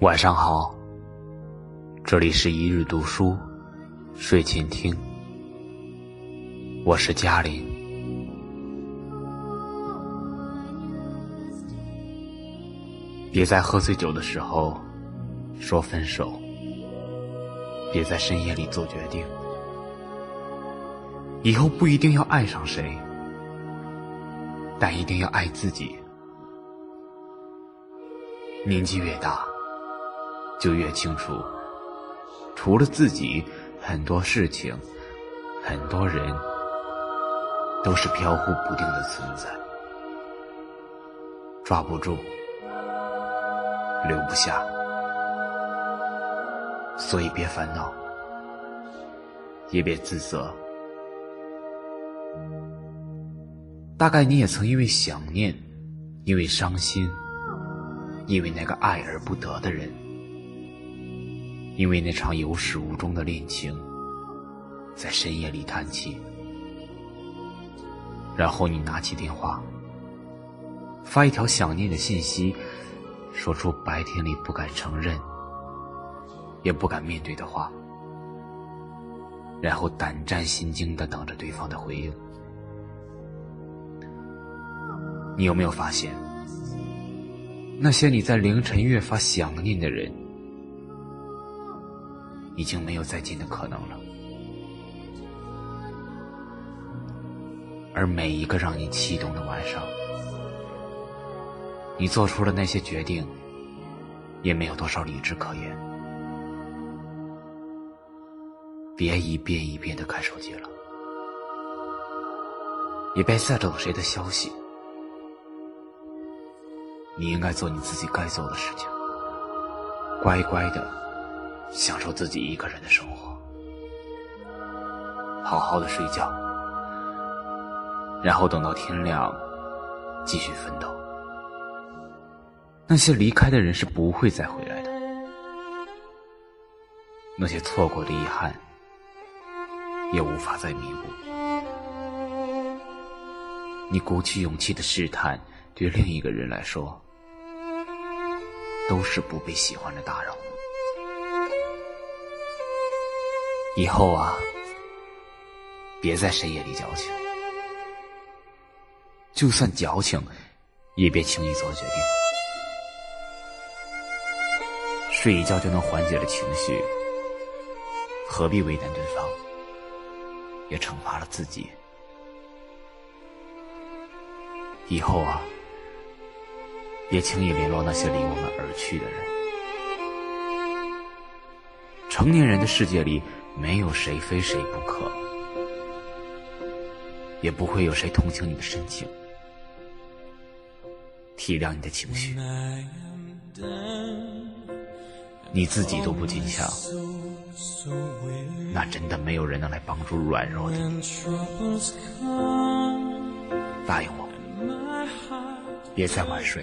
晚上好，这里是一日读书睡前听，我是嘉玲。别在喝醉酒的时候说分手，别在深夜里做决定。以后不一定要爱上谁，但一定要爱自己。年纪越大。就越清楚，除了自己，很多事情、很多人都是飘忽不定的存在，抓不住，留不下，所以别烦恼，也别自责。大概你也曾因为想念，因为伤心，因为那个爱而不得的人。因为那场有始无终的恋情，在深夜里叹气，然后你拿起电话，发一条想念的信息，说出白天里不敢承认，也不敢面对的话，然后胆战心惊的等着对方的回应。你有没有发现，那些你在凌晨越发想念的人？已经没有再见的可能了，而每一个让你激动的晚上，你做出了那些决定，也没有多少理智可言。别一遍一遍的看手机了，也别再等谁的消息。你应该做你自己该做的事情，乖乖的。享受自己一个人的生活，好好的睡觉，然后等到天亮，继续奋斗。那些离开的人是不会再回来的，那些错过的遗憾，也无法再弥补。你鼓起勇气的试探，对另一个人来说，都是不被喜欢的打扰。以后啊，别在深夜里矫情。就算矫情，也别轻易做决定。睡一觉就能缓解了情绪，何必为难对方，也惩罚了自己？以后啊，别轻易联络那些离我们而去的人。成年人的世界里。没有谁非谁不可，也不会有谁同情你的深情，体谅你的情绪。你自己都不坚强，那真的没有人能来帮助软弱的你。答应我，别再晚睡，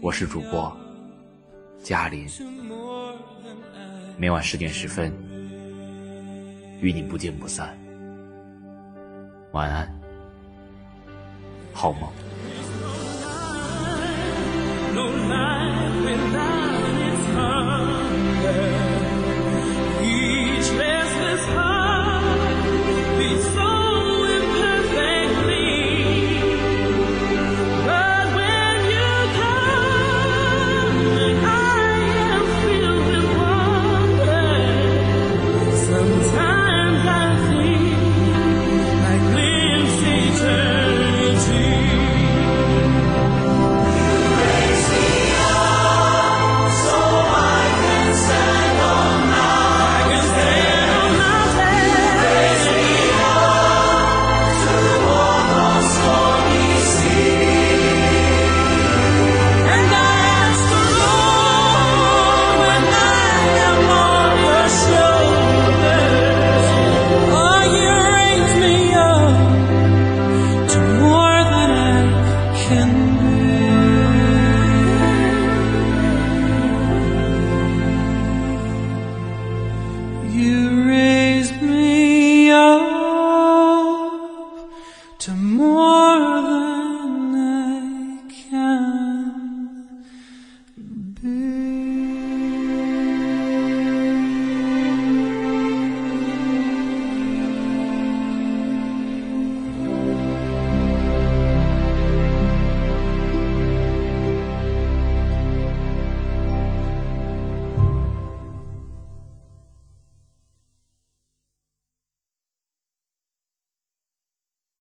我是主播嘉林，每晚十点十分与你不见不散。晚安，好梦。No night without hunger Oh.